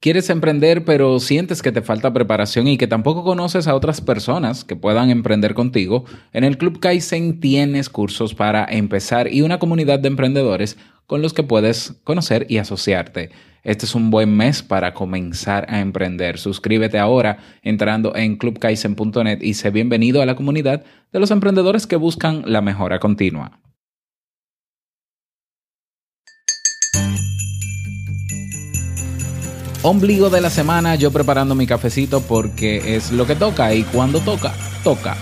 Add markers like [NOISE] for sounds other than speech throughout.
Quieres emprender pero sientes que te falta preparación y que tampoco conoces a otras personas que puedan emprender contigo. En el Club Kaizen tienes cursos para empezar y una comunidad de emprendedores con los que puedes conocer y asociarte. Este es un buen mes para comenzar a emprender. Suscríbete ahora entrando en clubkaizen.net y sé bienvenido a la comunidad de los emprendedores que buscan la mejora continua. Ombligo de la semana, yo preparando mi cafecito porque es lo que toca y cuando toca, toca.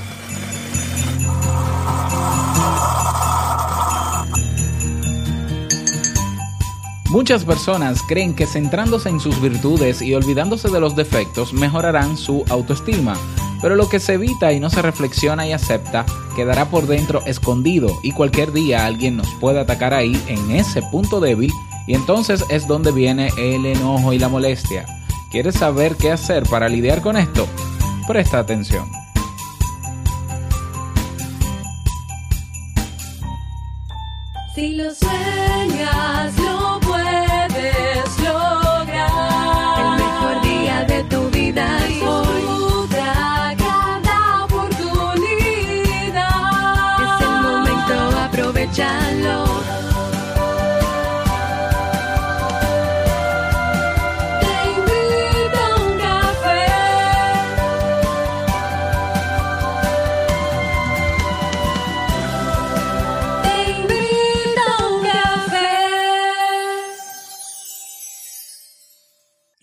Muchas personas creen que centrándose en sus virtudes y olvidándose de los defectos mejorarán su autoestima, pero lo que se evita y no se reflexiona y acepta quedará por dentro escondido y cualquier día alguien nos puede atacar ahí en ese punto débil y entonces es donde viene el enojo y la molestia. ¿Quieres saber qué hacer para lidiar con esto? Presta atención. Si lo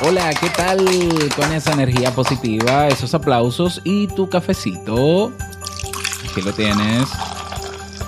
Hola, ¿qué tal con esa energía positiva, esos aplausos y tu cafecito? Aquí lo tienes.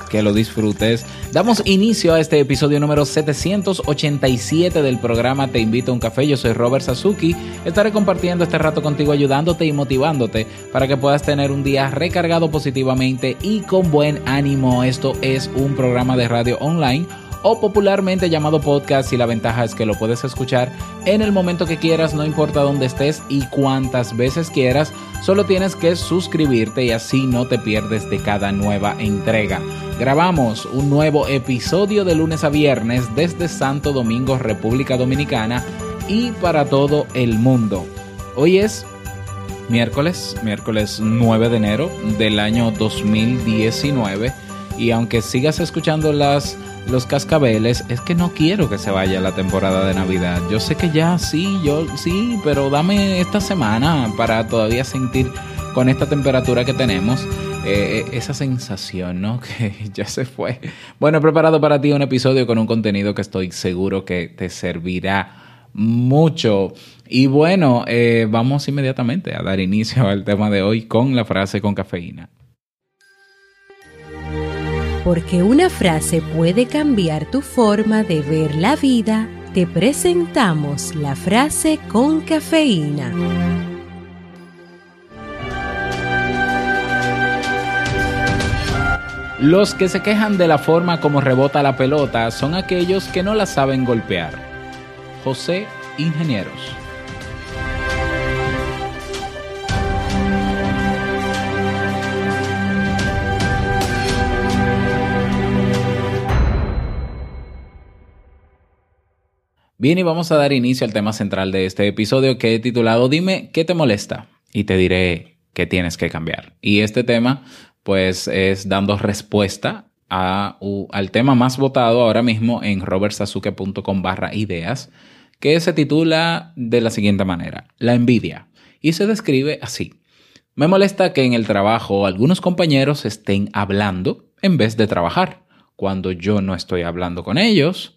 Que lo disfrutes. Damos inicio a este episodio número 787 del programa Te invito a un café. Yo soy Robert Sasuki. Estaré compartiendo este rato contigo, ayudándote y motivándote para que puedas tener un día recargado positivamente y con buen ánimo. Esto es un programa de radio online o popularmente llamado podcast y la ventaja es que lo puedes escuchar en el momento que quieras, no importa dónde estés y cuántas veces quieras, solo tienes que suscribirte y así no te pierdes de cada nueva entrega. Grabamos un nuevo episodio de lunes a viernes desde Santo Domingo, República Dominicana y para todo el mundo. Hoy es miércoles, miércoles 9 de enero del año 2019 y aunque sigas escuchando las los cascabeles, es que no quiero que se vaya la temporada de Navidad. Yo sé que ya sí, yo sí, pero dame esta semana para todavía sentir con esta temperatura que tenemos eh, esa sensación, ¿no? [LAUGHS] Que ya se fue. Bueno, he preparado para ti un episodio con un contenido que estoy seguro que te servirá mucho. Y bueno, eh, vamos inmediatamente a dar inicio al tema de hoy con la frase con cafeína. Porque una frase puede cambiar tu forma de ver la vida, te presentamos la frase con cafeína. Los que se quejan de la forma como rebota la pelota son aquellos que no la saben golpear. José Ingenieros. Bien, y vamos a dar inicio al tema central de este episodio que he titulado Dime qué te molesta y te diré qué tienes que cambiar. Y este tema pues es dando respuesta al tema más votado ahora mismo en robertsazuke.com barra ideas, que se titula de la siguiente manera, la envidia. Y se describe así. Me molesta que en el trabajo algunos compañeros estén hablando en vez de trabajar, cuando yo no estoy hablando con ellos.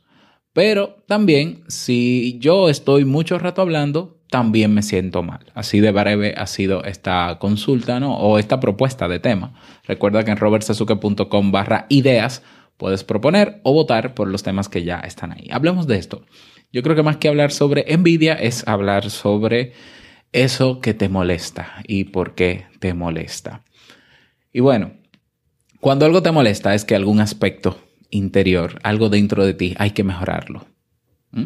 Pero también, si yo estoy mucho rato hablando, también me siento mal. Así de breve ha sido esta consulta, ¿no? O esta propuesta de tema. Recuerda que en robertsazuke.com barra ideas puedes proponer o votar por los temas que ya están ahí. Hablemos de esto. Yo creo que más que hablar sobre envidia es hablar sobre eso que te molesta y por qué te molesta. Y bueno, cuando algo te molesta es que algún aspecto interior, algo dentro de ti, hay que mejorarlo. ¿Mm?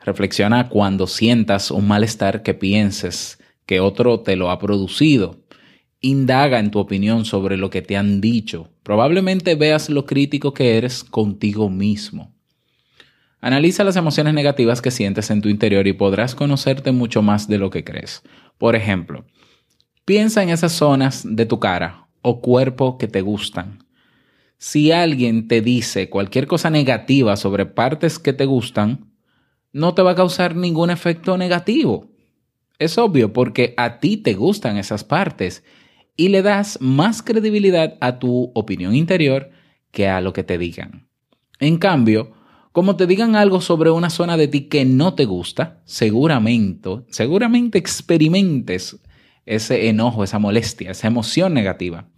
Reflexiona cuando sientas un malestar que pienses que otro te lo ha producido. Indaga en tu opinión sobre lo que te han dicho. Probablemente veas lo crítico que eres contigo mismo. Analiza las emociones negativas que sientes en tu interior y podrás conocerte mucho más de lo que crees. Por ejemplo, piensa en esas zonas de tu cara o cuerpo que te gustan. Si alguien te dice cualquier cosa negativa sobre partes que te gustan, no te va a causar ningún efecto negativo. Es obvio porque a ti te gustan esas partes y le das más credibilidad a tu opinión interior que a lo que te digan. En cambio, como te digan algo sobre una zona de ti que no te gusta, seguramente, seguramente experimentes ese enojo, esa molestia, esa emoción negativa.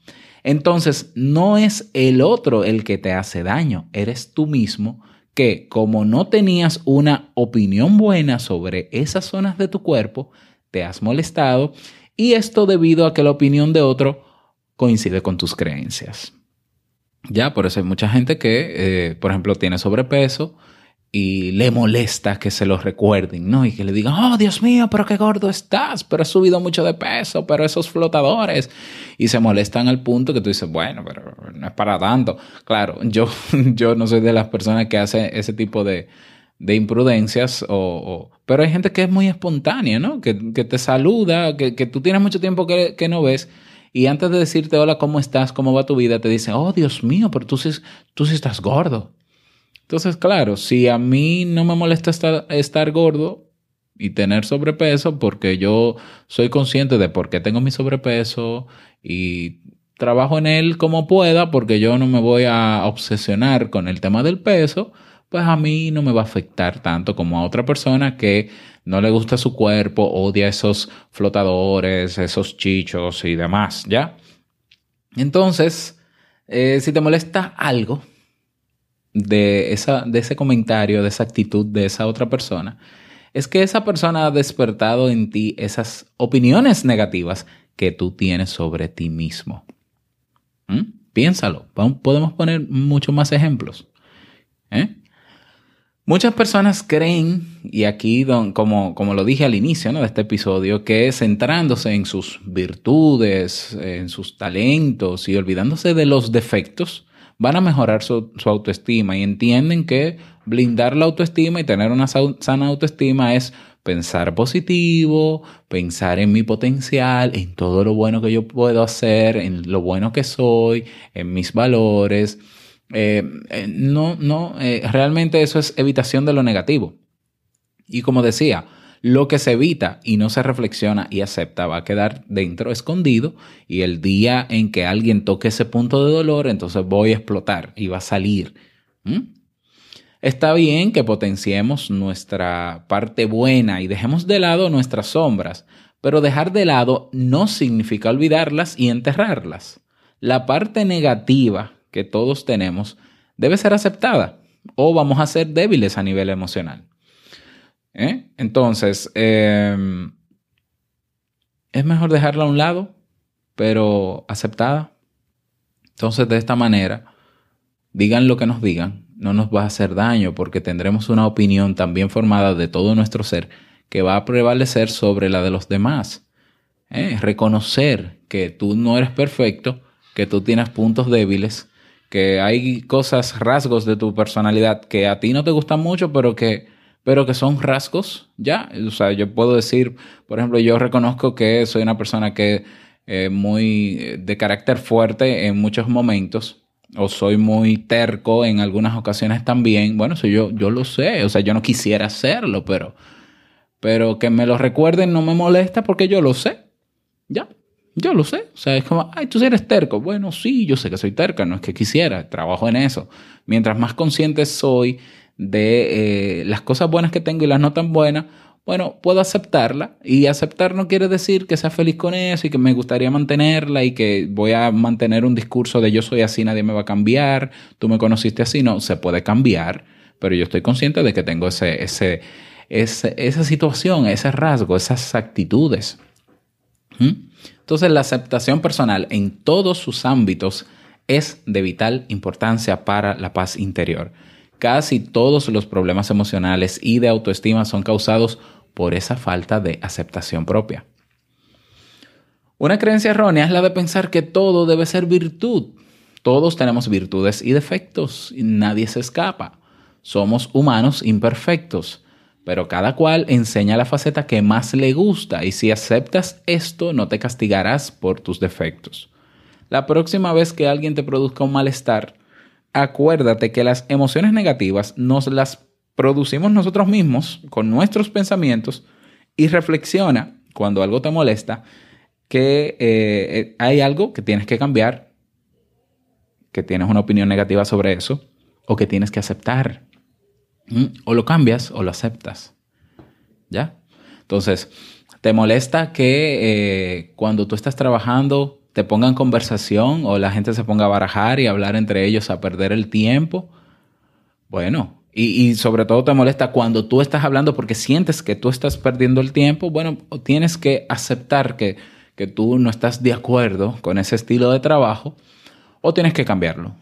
Entonces, no es el otro el que te hace daño, eres tú mismo que como no tenías una opinión buena sobre esas zonas de tu cuerpo, te has molestado y esto debido a que la opinión de otro coincide con tus creencias. Ya, por eso hay mucha gente que, eh, por ejemplo, tiene sobrepeso y le molesta que se lo recuerden, ¿no? Y que le digan, oh, Dios mío, pero qué gordo estás, pero has subido mucho de peso, pero esos flotadores. Y se molestan al punto que tú dices, bueno, pero no es para tanto. Claro, [LAUGHS] yo, yo no soy de las personas que hace ese tipo de, de imprudencias, o, pero hay gente que es muy espontánea, ¿no? Que, que te saluda, que, que, tú tienes mucho tiempo que, que no ves. Y antes de decirte hola, ¿cómo estás? ¿Cómo va tu vida? Te dicen, oh Dios mío, pero tú sí, tú sí estás gordo. Entonces, claro, si a mí no me molesta estar, gordo y tener sobrepeso, porque yo soy consciente de por qué tengo mi sobrepeso y trabajo en él como pueda, porque yo no me voy a obsesionar con el tema del peso, pues a mí no me va a afectar tanto como a otra persona que no le gusta su cuerpo, odia esos flotadores, esos chichos y demás, ¿ya? Entonces, eh, si te molesta algo, de, esa, de ese comentario, de esa actitud de esa otra persona, es que esa persona ha despertado en ti esas opiniones negativas que tú tienes sobre ti mismo. ¿Mm? Piénsalo. Podemos poner muchos más ejemplos. ¿Eh? Muchas personas creen, y aquí como, como lo dije al inicio de este episodio, que centrándose en sus virtudes, en sus talentos y olvidándose de los defectos, van a mejorar su, autoestima y entienden que blindar la autoestima y tener una sana autoestima es pensar positivo, pensar en mi potencial, en todo lo bueno que yo puedo hacer, en lo bueno que soy, en mis valores. Eh, eh, no, no, eh, realmente eso es evitación de lo negativo. Y como decía, lo que se evita y no se reflexiona y acepta va a quedar dentro, escondido, y el día en que alguien toque ese punto de dolor, entonces voy a explotar y va a salir. ¿Mm? Está bien que potenciemos nuestra parte buena y dejemos de lado nuestras sombras, pero dejar de lado no significa olvidarlas y enterrarlas. La parte negativa que todos tenemos debe ser aceptada o vamos a ser débiles a nivel emocional. ¿Eh? Entonces, em, es mejor dejarla a un lado, pero aceptada. Entonces, de esta manera, digan lo que nos digan, no nos va a hacer daño porque tendremos una opinión tan bien formada de todo nuestro ser que va a prevalecer sobre la de los demás. ¿Eh? Reconocer que tú no eres perfecto, que tú tienes puntos débiles, que hay cosas, rasgos de tu personalidad que a ti no te gustan mucho, pero que pero que son rasgos, ya. O sea, yo puedo decir, por ejemplo, yo reconozco que soy una persona que eh, muy de carácter fuerte en muchos momentos, o soy muy terco en algunas ocasiones también. Bueno, eso yo, yo lo sé, o sea, yo no quisiera hacerlo, pero, pero que me lo recuerden no me molesta porque yo lo sé, ya. Yo lo sé. O sea, es como, ay, tú eres terco. Bueno, sí, yo sé que soy terca, no es que quisiera, trabajo en eso. Mientras más consciente soy de eh, las cosas buenas que tengo y las no tan buenas, bueno, puedo aceptarla y aceptar no quiere decir que sea feliz con eso y que me gustaría mantenerla y que voy a mantener un discurso de yo soy así, nadie me va a cambiar, tú me conociste así, no, se puede cambiar, pero yo estoy consciente de que tengo ese, ese, esa situación, ese rasgo, esas actitudes. ¿Mm? Entonces la aceptación personal en todos sus ámbitos es de vital importancia para la paz interior. Casi todos los problemas emocionales y de autoestima son causados por esa falta de aceptación propia. Una creencia errónea es la de pensar que todo debe ser virtud. Todos tenemos virtudes y defectos y nadie se escapa. Somos humanos imperfectos, pero cada cual enseña la faceta que más le gusta y si aceptas esto no te castigarás por tus defectos. La próxima vez que alguien te produzca un malestar, acuérdate que las emociones negativas nos las producimos nosotros mismos con nuestros pensamientos y reflexiona cuando algo te molesta que eh, hay algo que tienes que cambiar, que tienes una opinión negativa sobre eso o que tienes que aceptar. ¿Mm? O lo cambias o lo aceptas. ¿Ya? Entonces, ¿te molesta que eh, cuando tú estás trabajando te pongan conversación o la gente se ponga a barajar y hablar entre ellos a perder el tiempo? Bueno, y, y, sobre todo te molesta cuando tú estás hablando porque sientes que tú estás perdiendo el tiempo, bueno, tienes que aceptar que, que tú no estás de acuerdo con ese estilo de trabajo o tienes que cambiarlo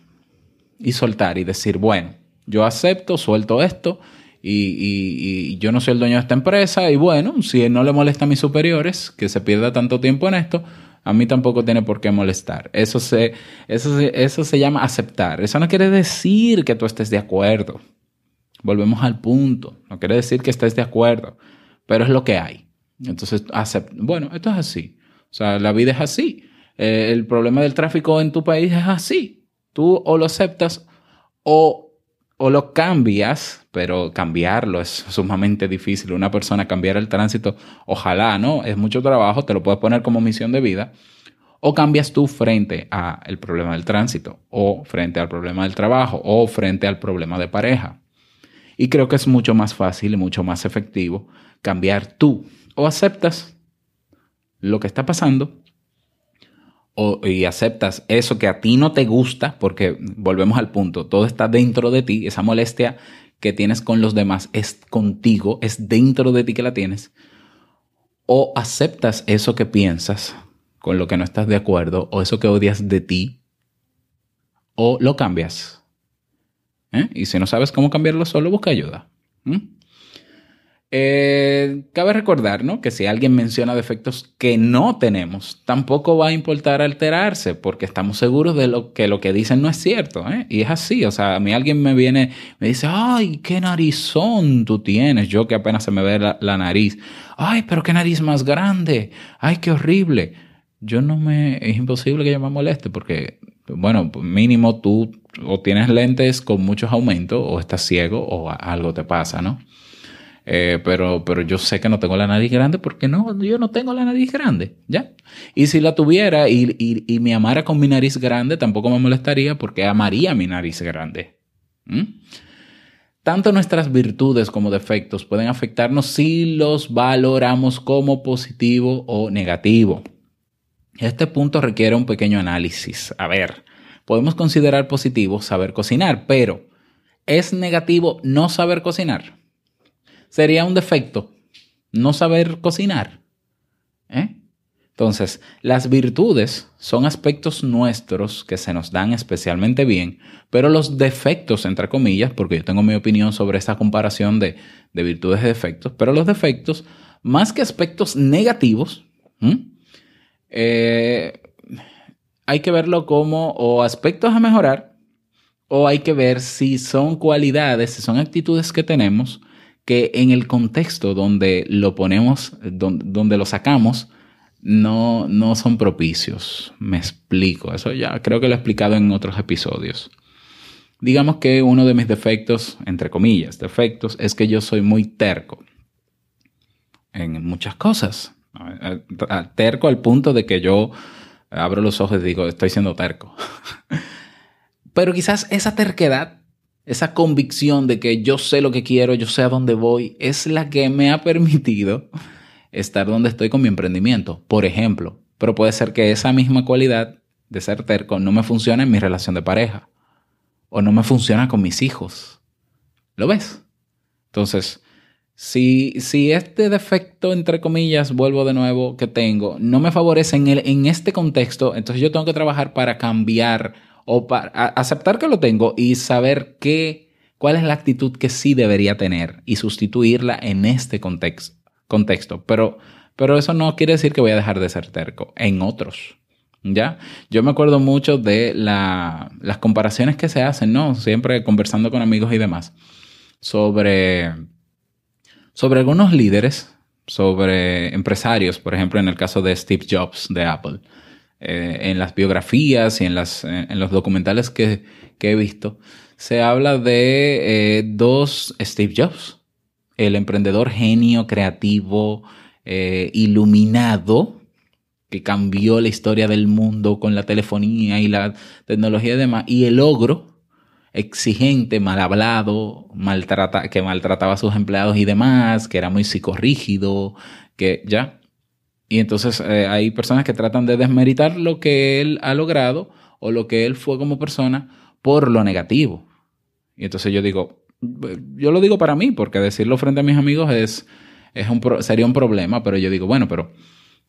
y soltar y decir, bueno, yo acepto, suelto esto y, y, y, yo no soy el dueño de esta empresa y bueno, si no le molesta a mis superiores que se pierda tanto tiempo en esto, a mí tampoco tiene por qué molestar. Eso se, eso, se, eso se llama aceptar. Eso no quiere decir que tú estés de acuerdo. Volvemos al punto. No quiere decir que estés de acuerdo, pero es lo que hay. Entonces, acept bueno, esto es así. O sea, la vida es así. Eh, el problema del tráfico en tu país es así. Tú o lo aceptas o o lo cambias, pero cambiarlo es sumamente difícil. Una persona cambiar el tránsito, ojalá, ¿no? Es mucho trabajo, te lo puedes poner como misión de vida. O cambias tú frente al problema del tránsito, o frente al problema del trabajo, o frente al problema de pareja. Y creo que es mucho más fácil y mucho más efectivo cambiar tú. O aceptas lo que está pasando o, y aceptas eso que a ti no te gusta, porque volvemos al punto, todo está dentro de ti, esa molestia que tienes con los demás es contigo, es dentro de ti que la tienes, o aceptas eso que piensas con lo que no estás de acuerdo, o eso que odias de ti, o lo cambias. ¿Eh? Y si no sabes cómo cambiarlo solo, busca ayuda. Eh, cabe recordar ¿no? que si alguien menciona defectos que no tenemos, tampoco va a importar alterarse porque estamos seguros de lo que lo que dicen no es cierto. ¿eh? Y es así, o sea, a mí alguien me viene, me dice, ay, qué narizón tú tienes, yo que apenas se me ve la, la nariz, ay, pero qué nariz más grande, ay, qué horrible. Yo no me, es imposible que yo me moleste porque, bueno, mínimo tú o tienes lentes con muchos aumentos o estás ciego o algo te pasa, ¿no? Eh, pero, pero yo sé que no tengo la nariz grande porque no, yo no tengo la nariz grande, ¿ya? Y si la tuviera y, y, y me amara con mi nariz grande, tampoco me molestaría porque amaría mi nariz grande. Tanto nuestras virtudes como defectos pueden afectarnos si los valoramos como positivo o negativo. Este punto requiere un pequeño análisis. A ver, podemos considerar positivo saber cocinar, pero ¿es negativo no saber cocinar? Sería un defecto no saber cocinar. ¿eh? Entonces, las virtudes son aspectos nuestros que se nos dan especialmente bien, pero los defectos, entre comillas, porque yo tengo mi opinión sobre esta comparación de, de virtudes y defectos, pero los defectos, más que aspectos negativos, eh, hay que verlo como o aspectos a mejorar, o hay que ver si son cualidades, si son actitudes que tenemos que en el contexto donde lo ponemos, donde, donde, lo sacamos, no, no son propicios. Me explico. Eso ya creo que lo he explicado en otros episodios. Digamos que uno de mis defectos, entre comillas, defectos, es que yo soy muy terco en muchas cosas. Terco al punto de que yo abro los ojos y digo, estoy siendo terco. [LAUGHS] Pero quizás esa terquedad esa convicción de que yo sé lo que quiero, yo sé a dónde voy, es la que me ha permitido estar donde estoy con mi emprendimiento, por ejemplo. Pero puede ser que esa misma cualidad de ser terco no me funcione en mi relación de pareja o no me funciona con mis hijos. ¿Lo ves? Entonces, Si, si este defecto, entre comillas, vuelvo de nuevo, que tengo, no me favorece en, el, en este contexto, entonces yo tengo que trabajar para cambiar o para aceptar que lo tengo y saber qué, cuál es la actitud que sí debería tener y sustituirla en este context- contexto. Pero, pero eso no quiere decir que voy a dejar de ser terco en otros. ¿Ya? Yo me acuerdo mucho de la- las comparaciones que se hacen, ¿no? Siempre conversando con amigos y demás, sobre, sobre algunos líderes, sobre empresarios, por ejemplo, en el caso de Steve Jobs de Apple. Eh, en las biografías y en, las, eh, en los documentales que, que he visto, se habla de eh, dos Steve Jobs. El emprendedor genio, creativo, iluminado, que cambió la historia del mundo con la telefonía y la tecnología y demás, y el ogro exigente, mal hablado, maltrata, que maltrataba a sus empleados y demás, que era muy psicorrígido, que ya. Y entonces eh, hay personas que tratan de desmeritar lo que él ha logrado o lo que él fue como persona por lo negativo. Y entonces yo digo, yo lo digo para mí, porque decirlo frente a mis amigos es, es un, sería un problema, pero yo digo, bueno, pero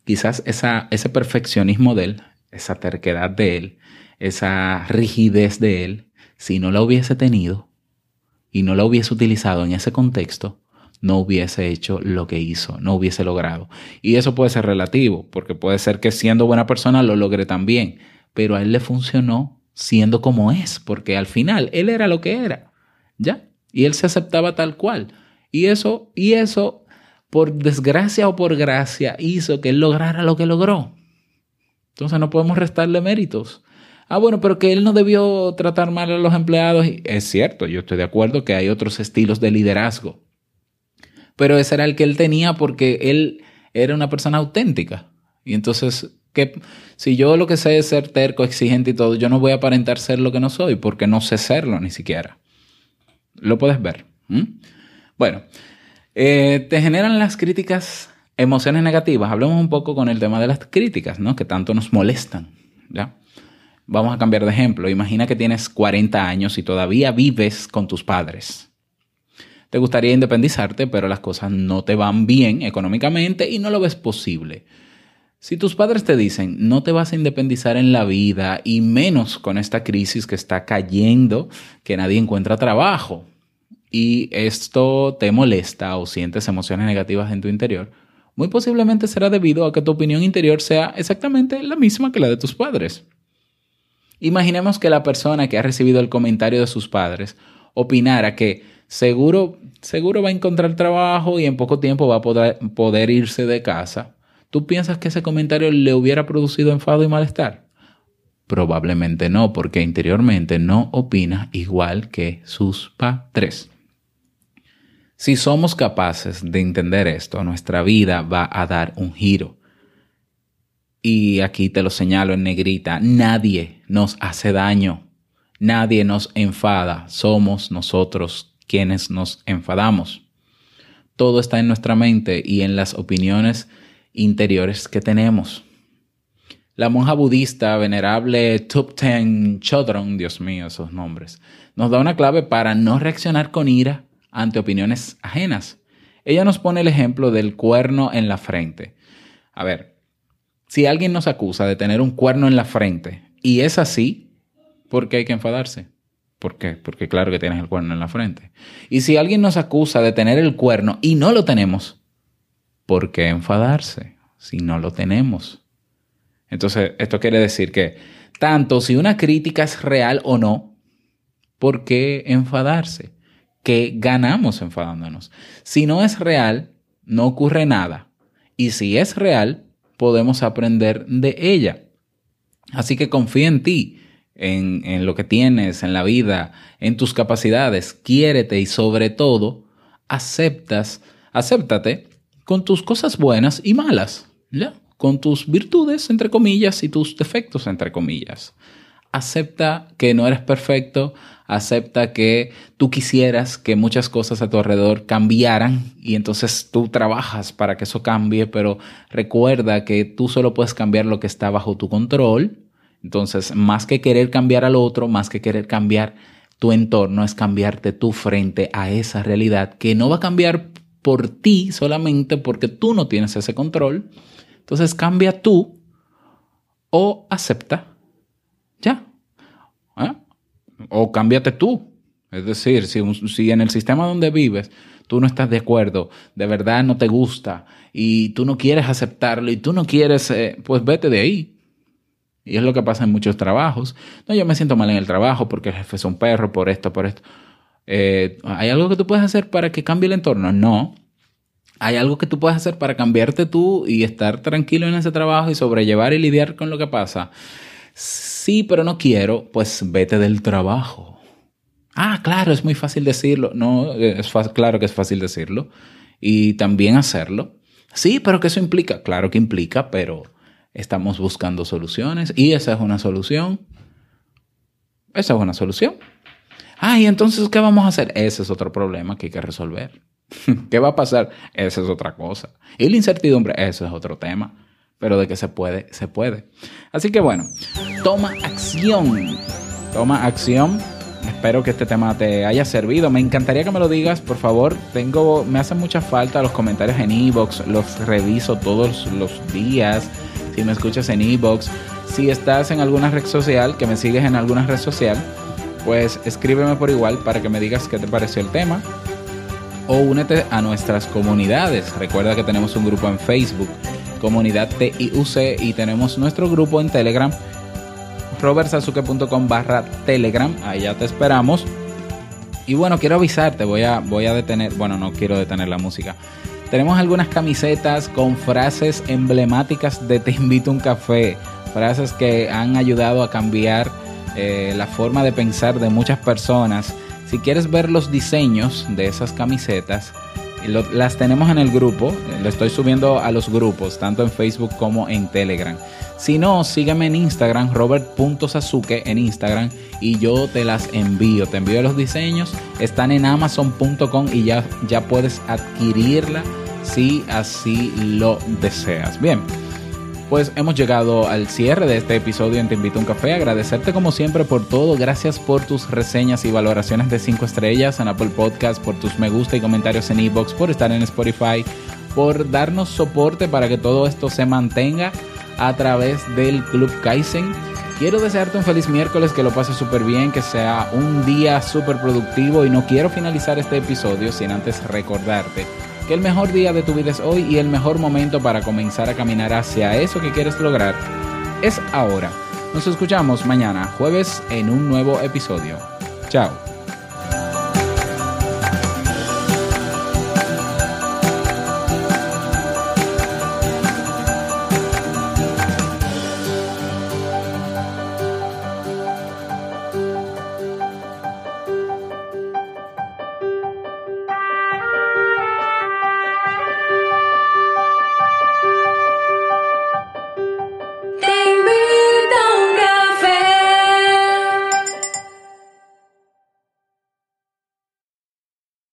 quizás esa, ese perfeccionismo de él, esa terquedad de él, esa rigidez de él, si no la hubiese tenido y no la hubiese utilizado en ese contexto, no hubiese hecho lo que hizo, no hubiese logrado. Y eso puede ser relativo, porque puede ser que siendo buena persona lo logre también, pero a él le funcionó siendo como es, porque al final él era lo que era, ¿ya? Y él se aceptaba tal cual. Y eso, y eso, por desgracia o por gracia, hizo que él lograra lo que logró. Entonces no podemos restarle méritos. Ah, bueno, pero que él no debió tratar mal a los empleados. Es cierto, yo estoy de acuerdo que hay otros estilos de liderazgo. Pero ese era el que él tenía porque él era una persona auténtica. Y entonces, ¿qué? si yo lo que sé es ser terco, exigente y todo, yo no voy a aparentar ser lo que no soy porque no sé serlo ni siquiera. Lo puedes ver. Bueno, eh, te generan las críticas emociones negativas. Hablemos un poco con el tema de las críticas, ¿no? Que tanto nos molestan. ¿ya? Vamos a cambiar de ejemplo. Imagina que tienes 40 años y todavía vives con tus padres. Te gustaría independizarte, pero las cosas no te van bien económicamente y no lo ves posible. Si tus padres te dicen no te vas a independizar en la vida y menos con esta crisis que está cayendo, que nadie encuentra trabajo, y esto te molesta o sientes emociones negativas en tu interior, muy posiblemente será debido a que tu opinión interior sea exactamente la misma que la de tus padres. Imaginemos que la persona que ha recibido el comentario de sus padres opinara que seguro, seguro va a encontrar trabajo y en poco tiempo va a poder, poder irse de casa. ¿Tú piensas que ese comentario le hubiera producido enfado y malestar? Probablemente no, porque interiormente no opina igual que sus padres. Si somos capaces de entender esto, nuestra vida va a dar un giro. Y aquí te lo señalo en negrita, nadie nos hace daño, nadie nos enfada, somos nosotros quienes nos enfadamos. Todo está en nuestra mente y en las opiniones interiores que tenemos. La monja budista venerable Thupten Chodron, Dios mío, esos nombres, nos da una clave para no reaccionar con ira ante opiniones ajenas. Ella nos pone el ejemplo del cuerno en la frente. A ver, si alguien nos acusa de tener un cuerno en la frente y es así, ¿por qué hay que enfadarse? ¿Por qué? Porque claro que tienes el cuerno en la frente. Y si alguien nos acusa de tener el cuerno y no lo tenemos, ¿por qué enfadarse si no lo tenemos? Entonces, esto quiere decir que tanto si una crítica es real o no, ¿por qué enfadarse? ¿Qué ganamos enfadándonos? Si no es real, no ocurre nada. Y si es real, podemos aprender de ella. Así que confía en ti, en, lo que tienes, en la vida, en tus capacidades, quiérete y sobre todo, aceptas, acéptate con tus cosas buenas y malas. Con tus virtudes, entre comillas, y tus defectos, entre comillas. Acepta que no eres perfecto, acepta que tú quisieras que muchas cosas a tu alrededor cambiaran y entonces tú trabajas para que eso cambie, pero recuerda que tú solo puedes cambiar lo que está bajo tu control. Entonces, más que querer cambiar al otro, más que querer cambiar tu entorno, es cambiarte tú frente a esa realidad que no va a cambiar por ti solamente porque tú no tienes ese control. Entonces cambia tú o acepta. Ya. ¿Eh? O cámbiate tú. Es decir, si en el sistema donde vives tú no estás de acuerdo, de verdad no te gusta y tú no quieres aceptarlo y tú no quieres, eh, pues vete de ahí. Y es lo que pasa en muchos trabajos. No, yo me siento mal en el trabajo porque el jefe es un perro, por esto, por esto. Eh, ¿Hay algo que tú puedes hacer para que cambie el entorno? No. ¿Hay algo que tú puedes hacer para cambiarte tú y estar tranquilo en ese trabajo y sobrellevar y lidiar con lo que pasa? Sí, pero no quiero, pues vete del trabajo. Ah, claro, es muy fácil decirlo. No, es fa- claro que es fácil decirlo. Y también hacerlo. Sí, pero que eso implica. Claro que implica, pero estamos buscando soluciones y esa es una solución. Esa es una solución. Ah, y entonces, ¿qué vamos a hacer? Ese es otro problema que hay que resolver. [LAUGHS] ¿Qué va a pasar? Esa es otra cosa. Y la incertidumbre, eso es otro tema. Pero de que se puede, se puede. Así que bueno, toma acción. Toma acción. Espero que este tema te haya servido. Me encantaría que me lo digas, por favor. Tengo, me hacen mucha falta los comentarios en Evox. Los reviso todos los días. Si me escuchas en Evox, si estás en alguna red social, que me sigues en alguna red social, pues escríbeme por igual para que me digas qué te pareció el tema o únete a nuestras comunidades. Recuerda que tenemos un grupo en Facebook, comunidad TIUC, y tenemos nuestro grupo en Telegram, robertsazuke.com barra Telegram. Ya te esperamos. Y bueno, quiero avisarte, voy a, voy a detener, bueno, no quiero detener la música. Tenemos algunas camisetas con frases emblemáticas de Te invito a un café, frases que han ayudado a cambiar eh, la forma de pensar de muchas personas. Si quieres ver los diseños de esas camisetas, las tenemos en el grupo, lo estoy subiendo a los grupos, tanto en Facebook como en Telegram. Si no, sígueme en Instagram, robert.sasuke en Instagram y yo te las envío. Te envío los diseños, están en amazon.com y ya, ya puedes adquirirla si así lo deseas. Bien, pues hemos llegado al cierre de este episodio en Te Invito a un Café. Agradecerte como siempre por todo. Gracias por tus reseñas y valoraciones de 5 estrellas en Apple Podcast, por tus me gusta y comentarios en iBox, por estar en Spotify, por darnos soporte para que todo esto se mantenga a través del Club Kaizen. Quiero desearte un feliz miércoles, que lo pases súper bien, que sea un día súper productivo y no quiero finalizar este episodio sin antes recordarte que el mejor día de tu vida es hoy y el mejor momento para comenzar a caminar hacia eso que quieres lograr es ahora. Nos escuchamos mañana, jueves, en un nuevo episodio. Chao.